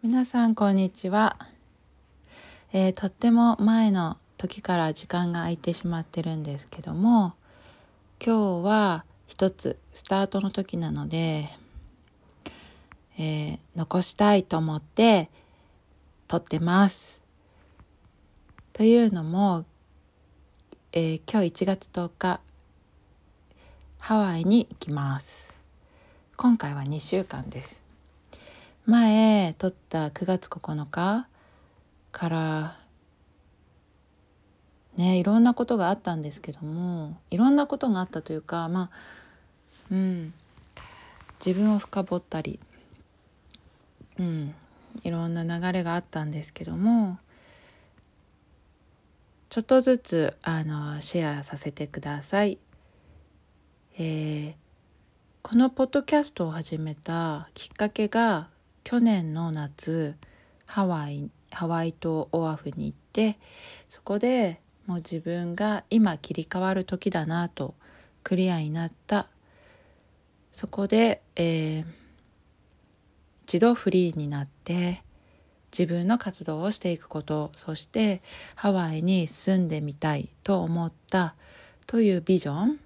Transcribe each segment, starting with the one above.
皆さんこんにちは、えー、とっても前の時から時間が空いてしまってるんですけども今日は一つスタートの時なので、えー、残したいと思って撮ってます。というのも、えー、今日1月10日ハワイに行きます。今回は2週間です。前撮った9月9日からねいろんなことがあったんですけどもいろんなことがあったというかまあうん自分を深掘ったりうんいろんな流れがあったんですけどもちょっとずつあのシェアさせてください。えー、このポッドキャストを始めたきっかけが去年の夏ハワイハワイ島オアフに行ってそこでもう自分が今切り替わる時だなとクリアになった。そこで、えー、一度フリーになって自分の活動をしていくことそしてハワイに住んでみたいと思ったというビジョン。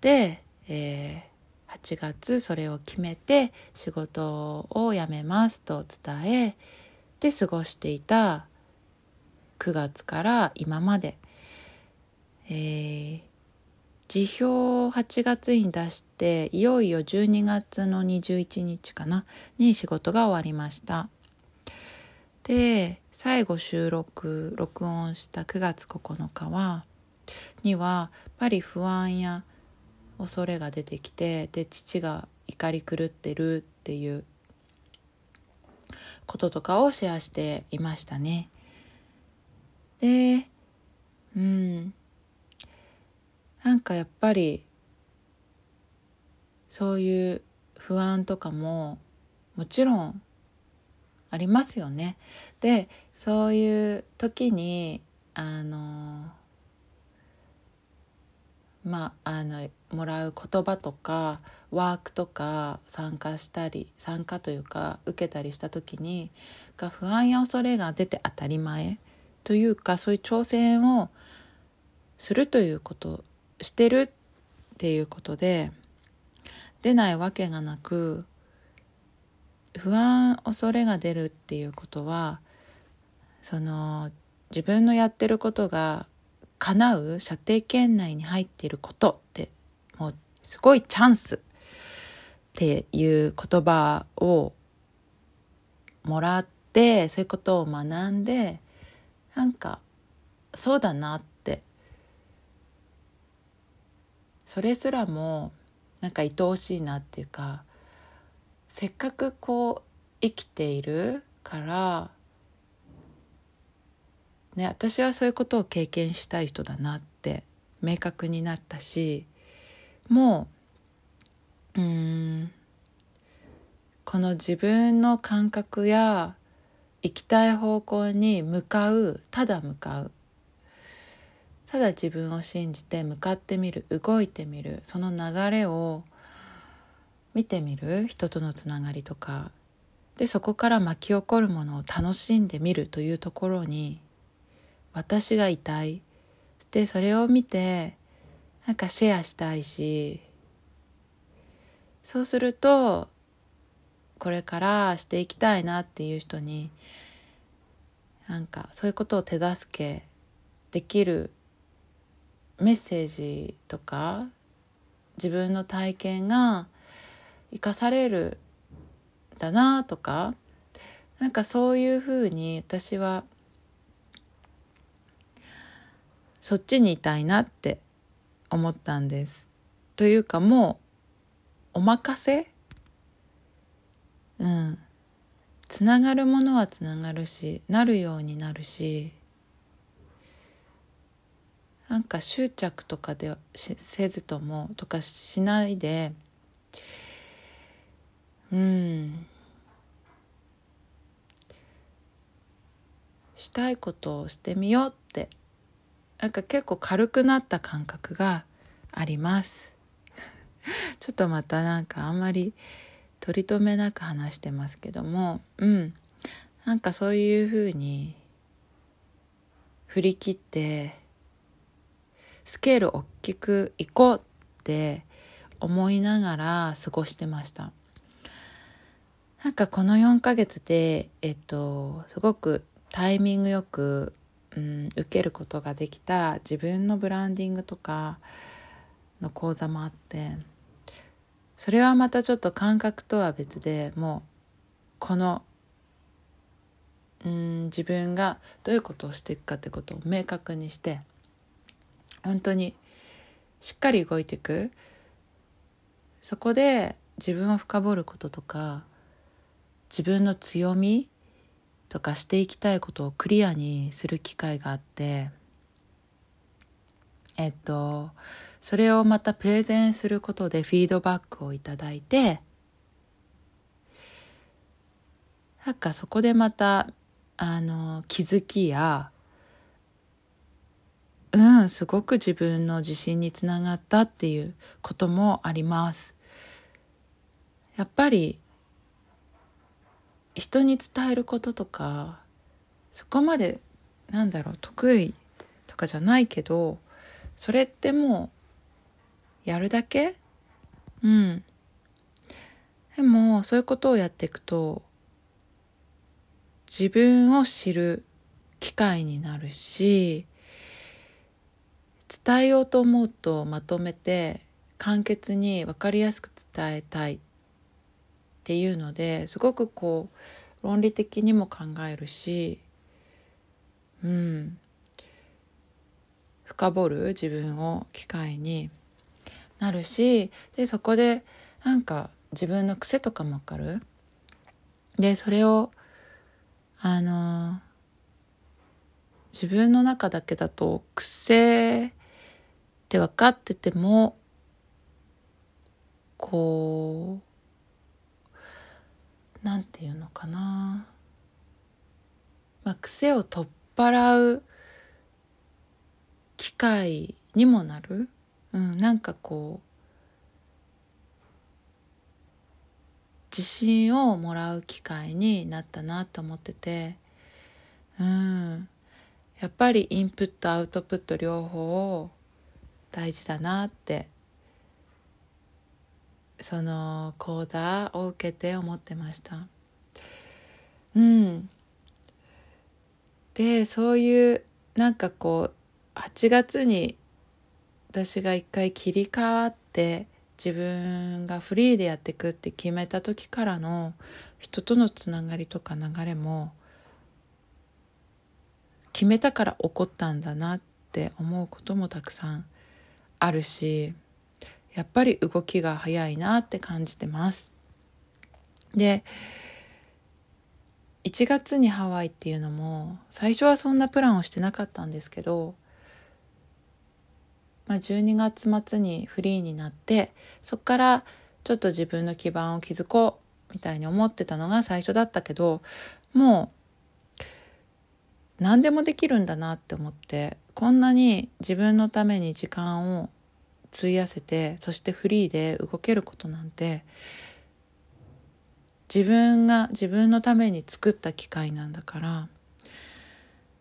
で、えー8月それを決めて仕事を辞めますと伝えで過ごしていた9月から今まで、えー、辞表を8月に出していよいよ12月の21日かなに仕事が終わりました。で最後収録録音した9月9日はにはやっぱり不安や恐れが出てきてで父が怒り狂ってるっていうこととかをシェアしていましたね。でうんなんかやっぱりそういう不安とかももちろんありますよね。でそういう時にあのまあ、あのもらう言葉とかワークとか参加したり参加というか受けたりした時にが不安や恐れが出て当たり前というかそういう挑戦をするということしてるっていうことで出ないわけがなく不安恐れが出るっていうことはその自分のやってることが叶う射程圏内に入っていることってすごいチャンスっていう言葉をもらってそういうことを学んでなんかそうだなって。それすらもなんか愛おしいなっていうかせっかくこう生きているからね、私はそういうことを経験したい人だなって明確になったしもううんこの自分の感覚や行きたい方向に向かうただ向かう。ただ自分を信じて向かってみる動いてみる。その流れを見てみる。人とのつながりとか。でそこから巻き起こるものを楽しんでみるというところに私がいたい。でそれを見てなんかシェアしたいしそうするとこれからしていきたいなっていう人になんかそういうことを手助けできるメッセージとか自分の体験が生かされるんだなとかなんかそういうふうに私はそっちにいたいなって思ったんです。というかもうお任せ？うん。つながるものはつながるしなるようになるし。なんか執着とかでせずともとかしないで。うん。したいことをしてみようって。なんか結構軽くなった感覚があります。ちょっとまたなんかあんまり取り留めなく話してますけども。うん。なんかそういうふうに振り切ってスケール大きくいこうって思いながら過ごしてました。なんかこの4ヶ月でえっとすごくタイミングよく、うん、受けることができた自分のブランディングとかの講座もあってそれはまたちょっと感覚とは別でもうこのうん自分がどういうことをしていくかってことを明確にして本当にしっかり動いていく。そこで自分を深掘ることとか自分の強みとかしていきたいことをクリアにする機会があってえっとそれをまたプレゼンすることでフィードバックをいただいてなんかそこでまたあの気づきやうんすごく自分の自信につながったっていうこともあります。やっぱり人に伝えることとかそこまでなんだろう得意とかじゃないけどそれってもうやるだけ？うん。でもそういうことをやっていくと自分を知る機会になるし伝えようと思うとまとめて簡潔に分かりやすく伝えたいっっていうのですごくこう論理的にも考えるしうん深掘る自分を機会になるしでそこでなんか自分の癖とかもわかる。でそれをあの自分の中だけだと癖って分かっててもこうなんていうのかな、まあ、癖を取っ払う機会にもなる、うん、なんかこう自信をもらう機会になったなと思ってて。うん。やっぱりインプットアウトプット両方大事だなってその講座を受けて思ってました。うん。でそういうなんかこう8月に私が一回切り替わって自分がフリーでやっていくって決めた時からの人とのつながりとか流れも決めたから起こったんだなって思うこともたくさんあるしやっぱり動きが早いなって感じてます。で1月にハワイっていうのも最初はそんなプランをしてなかったんですけどまあ、12月末にフリーになってそこからちょっと自分の基盤を築こうみたいに思ってたのが最初だったけどもう何でもできるんだなって思ってこんなに自分のために時間を費やせてそしてフリーで動けることなんて自分が自分のために作った機会なんだから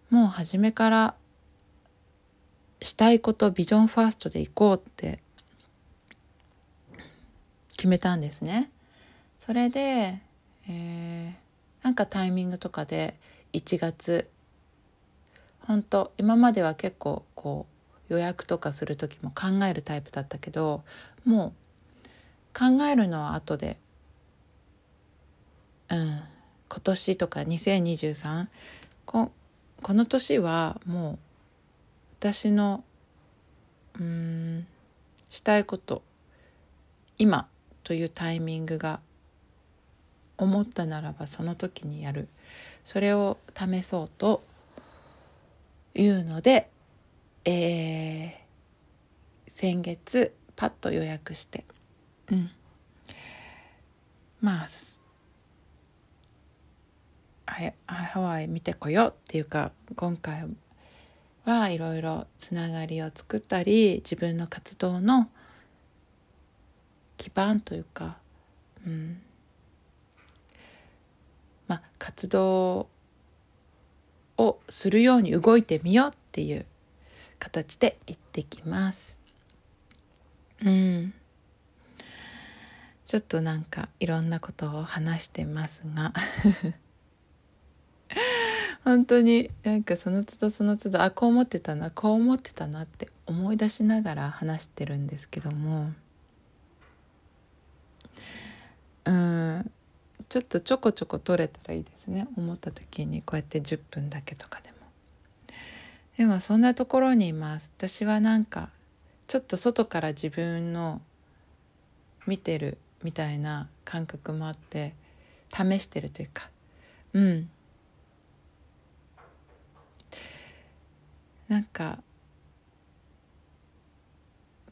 もう初めからしたいことビジョンファーストで行こうって決めたんですね。それで、えー、なんかタイミングとかで1月本当今までは結構こう予約とかする時も考えるタイプだったけどもう考えるのは後でうん今年とか2023ここの年はもう私のうんしたいこと今というタイミングが思ったならばその時にやる。それを試そうというので、えー、先月パッと予約して、うん、まあハワイ見てこようっていうか今回はいろいろつながりを作ったり自分の活動の基盤というか、うん、活動をするように動いてみようっていう形で行ってきます。うん。ちょっとなんかいろんなことを話してますが。本当になんかその都度その都度あこう思ってたなこう思ってたなって思い出しながら話してるんですけども。うん。ちょっとちょこちょこ取れたらいいですね。思った時にこうやって10分だけとかでも。でもそんなところにいます。私はなんかちょっと外から自分の見てるみたいな感覚もあって試してるというか。うん。なんか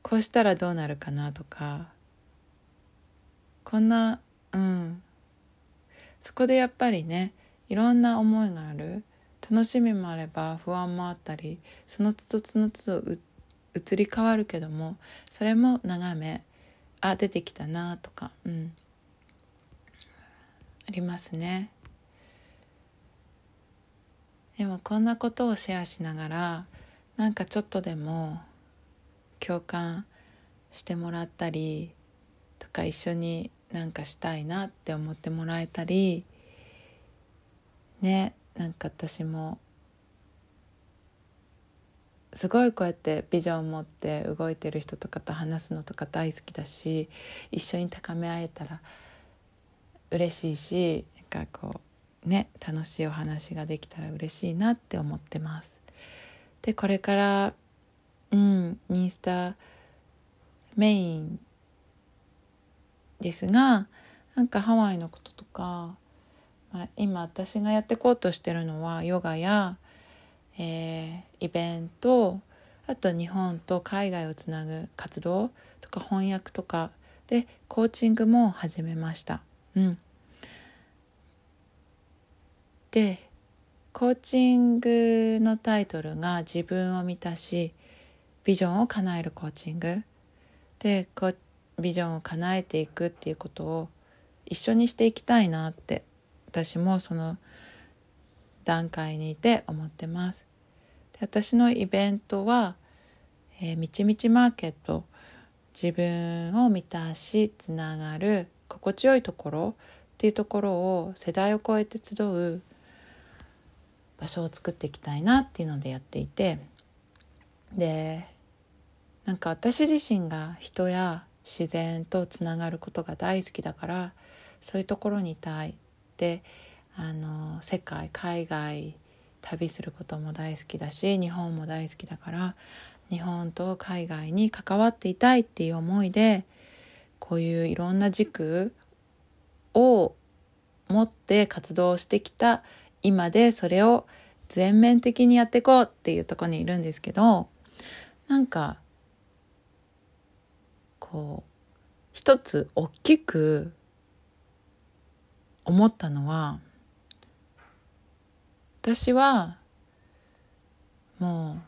こうしたらどうなるかなとかこんなうん。そこでやっぱりねいろんな思いがある。楽しみもあれば不安もあったりそのつどそのつど移り変わるけどもそれも眺めあ出てきたなとかうん。ありますね。でもこんなことをシェアしながらなんかちょっとでも共感してもらったりとか一緒になんかしたいなって思ってもらえたりね。なんか私もすごいこうやってビジョンを持って動いてる人とかと話すのとか大好きだし一緒に高め合えたら嬉しいしなんかこうね楽しいお話ができたら嬉しいなって思ってます。でこれからうんインスタメインですがなんかハワイのこととか、まあ、今私がやっていこうとしてるのはヨガやえー、イベントあと日本と海外をつなぐ活動とか翻訳とかでコーチングも始めました。うん、でコーチングのタイトルが「自分を満たしビジョンを叶えるコーチング」でこビジョンを叶えていくっていうことを一緒にしていきたいなって私もその段階にいて思ってます。で私のイベントは、えー、みちみちマーケット自分を満たしつながる心地よいところっていうところを世代を超えて集う場所を作っていきたいなっていうのでやっていてでなんか私自身が人や自然とつながることが大好きだからそういうところにいたいであの世界海外旅することも大好きだし日本も大好きだから日本と海外に関わっていたいっていう思いでこういういろんな軸を持って活動してきた今でそれを全面的にやっていこうっていうとこにいるんですけどなんかこう一つ大きく思ったのは私はもう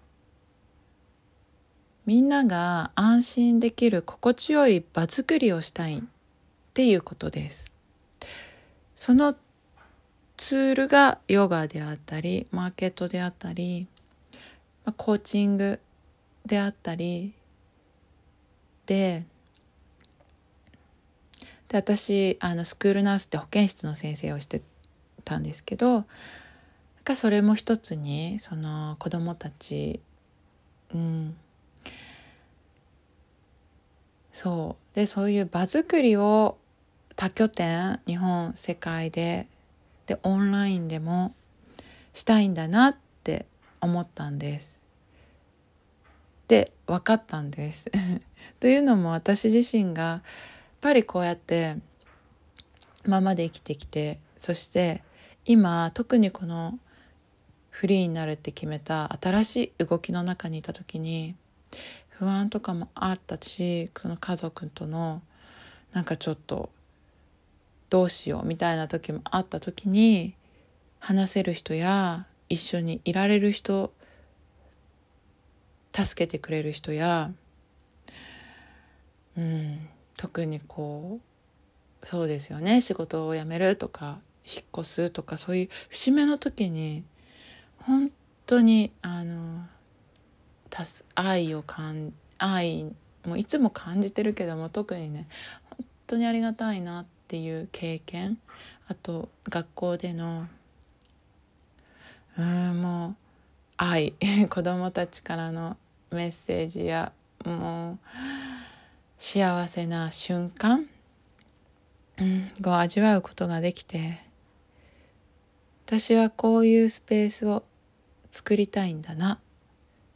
みんなが安心できる心地よい場作りをしたいっていうことです。そのツールがヨガであったりマーケットであったりコーチングであったりでで私あのスクールナースって保健室の先生をしてたんですけどかそれも一つにその子供たちうんそうでそういう場作りを多拠点日本世界ででオンラインでもしたいんだなって思ったんです。で分かったんです。というのも私自身がぱりこうやって今まで生きてきてそして今特にこのフリーになるって決めた新しい動きの中にいた時に不安とかもあったしその家族とのなんかちょっとどうしようみたいな時もあった時に話せる人や一緒にいられる人助けてくれる人や、うん、特にこうそうですよね。仕事を辞めるとか引っ越すとかそういう節目の時に本当にあの愛を感愛もいつも感じてるけども特にね本当にありがたいなっていう経験あと学校でのうんもう愛 子供たちからのメッセージやもう幸せな瞬間、うん、を味わうことができて私はこういうスペースを作りたいんだな。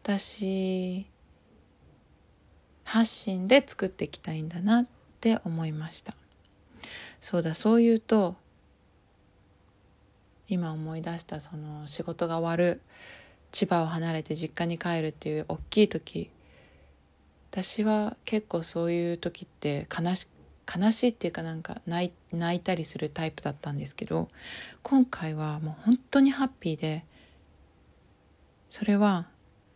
私発信で作っていきたいんだなって思いました。そうだそう言うと今思い出したその仕事が終わる千葉を離れて実家に帰るっていう大きい時私は結構そういう時って悲し悲しいっていうかなんか泣いたりするタイプだったんですけど今回はもう本当にハッピーでそれは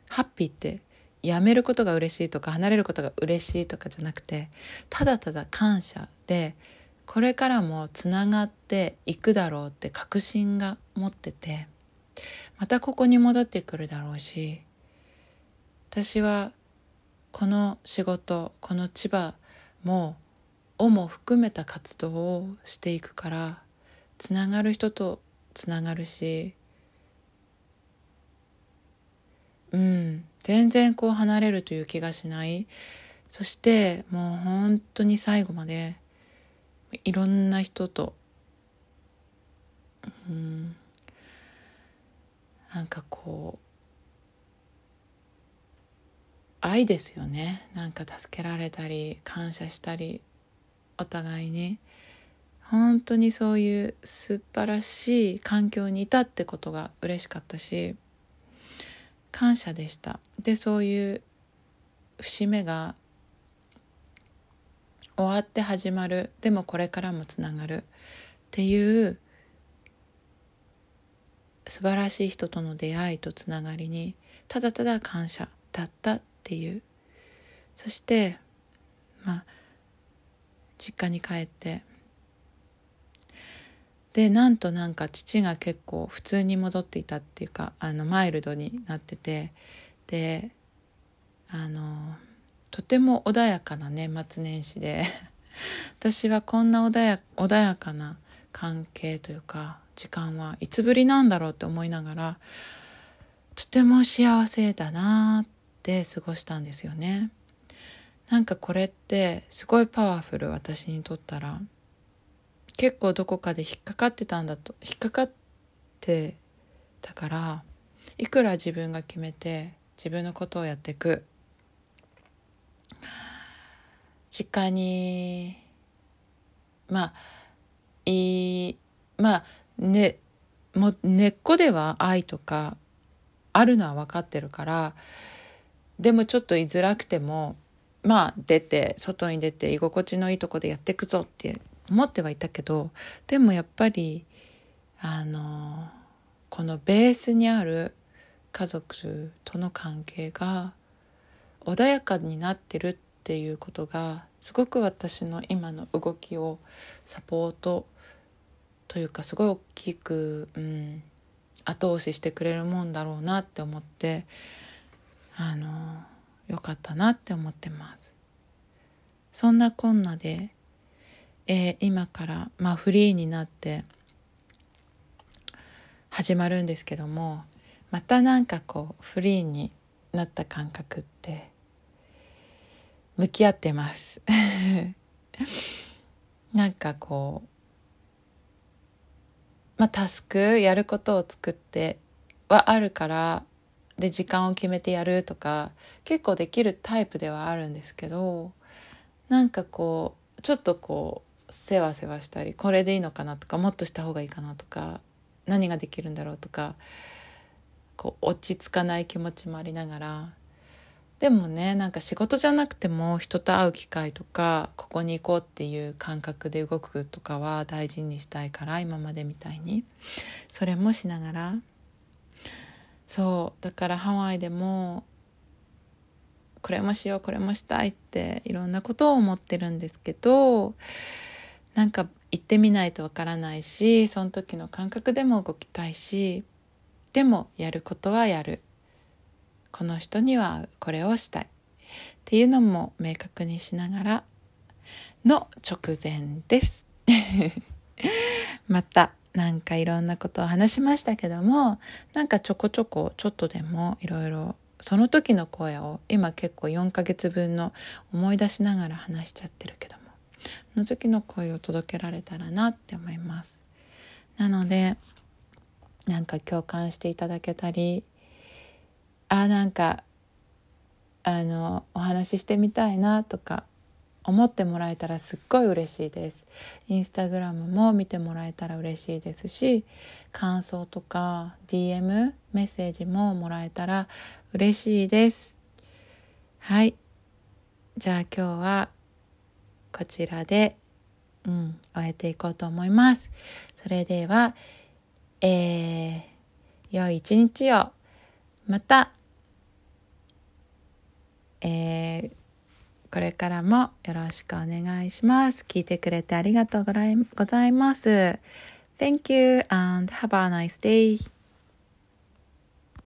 ハッピーってやめることが嬉しいとか離れることが嬉しいとかじゃなくてただただ感謝でこれからもつながっていくだろうって確信が持っててまたここに戻ってくるだろうし私はこの仕事この千葉もをも含めた活動をしていくからつながる人とつながるしうん全然こう離れるという気がしない。そしてもう本当に最後までいろんな人とうんなんかこう愛ですよね。なんか助けられたり感謝したりお互いに。本当にそういう素晴らしい環境にいたってことが嬉しかったし感謝でした。でそういう節目が終わって始まる。でもこれからもつながる。っていう素晴らしい人との出会いとつながりにただただ感謝だった。っていう。そしてまあ実家に帰って。でなんとなんか父が結構普通に戻っていたっていうかあのマイルドになってて。であのとても穏やかな年末年始で 私はこんな穏や穏やかな関係というか時間はいつぶりなんだろうって思いながらとても幸せだなって過ごしたんですよね。なんかこれってすごいパワフル私にとったら結構どこかで引っかかってたんだと引っかかってたからいくら自分が決めて自分のことをやっていく実家にまあいいまあねも根っこでは愛とかあるのは分かってるからでもちょっと居づらくてもまあ出て外に出て居心地のいいとこでやっていくぞって思ってはいたけどでもやっぱりあのこのベースにある家族との関係が穏やかになってるっていうことがすごく私の今の動きをサポートというかすごい大きく、うん、後押ししてくれるもんだろうなって思ってあのよかったなって思ってます。そんなこんなで、えー、今からまあフリーになって始まるんですけどもまたなんかこうフリーになった感覚って向き合ってます。なんかこうまあタスクやることを作ってはあるからで時間を決めてやるとか結構できるタイプではあるんですけどなんかこうちょっとこうせわせわしたりこれでいいのかなとかもっとした方がいいかなとか何ができるんだろうとかこう落ち着かない気持ちもありながらでもねなんか仕事じゃなくても人と会う機会とかここに行こうっていう感覚で動くとかは大事にしたいから今までみたいに。それもしながらそうだからハワイでもこれもしようこれもしたいっていろんなことを思ってるんですけどなんか行ってみないとわからないしその時の感覚でも動きたいしでもやることはやる。この人にはこれをしたい。っていうのも明確にしながらの直前です。またなんかいろんなことを話しましたけどもなんかちょこちょこちょっとでもいろいろその時の声を今結構4ヶ月分の思い出しながら話しちゃってるけどもその時の声を届けられたらなって思います。なのでなんか共感していただけたりあなんかあのお話ししてみたいなとか思ってもらえたらすっごい嬉しいです。インスタグラムも見てもらえたら嬉しいですし感想とか DM メッセージももらえたら嬉しいです。はい。じゃあ今日はこちらでうん終えていこうと思います。それではえー、良い一日を。またえーこれからもよろしくお願いします。聞いてくれてありがとうございます。Thank you and have a nice day.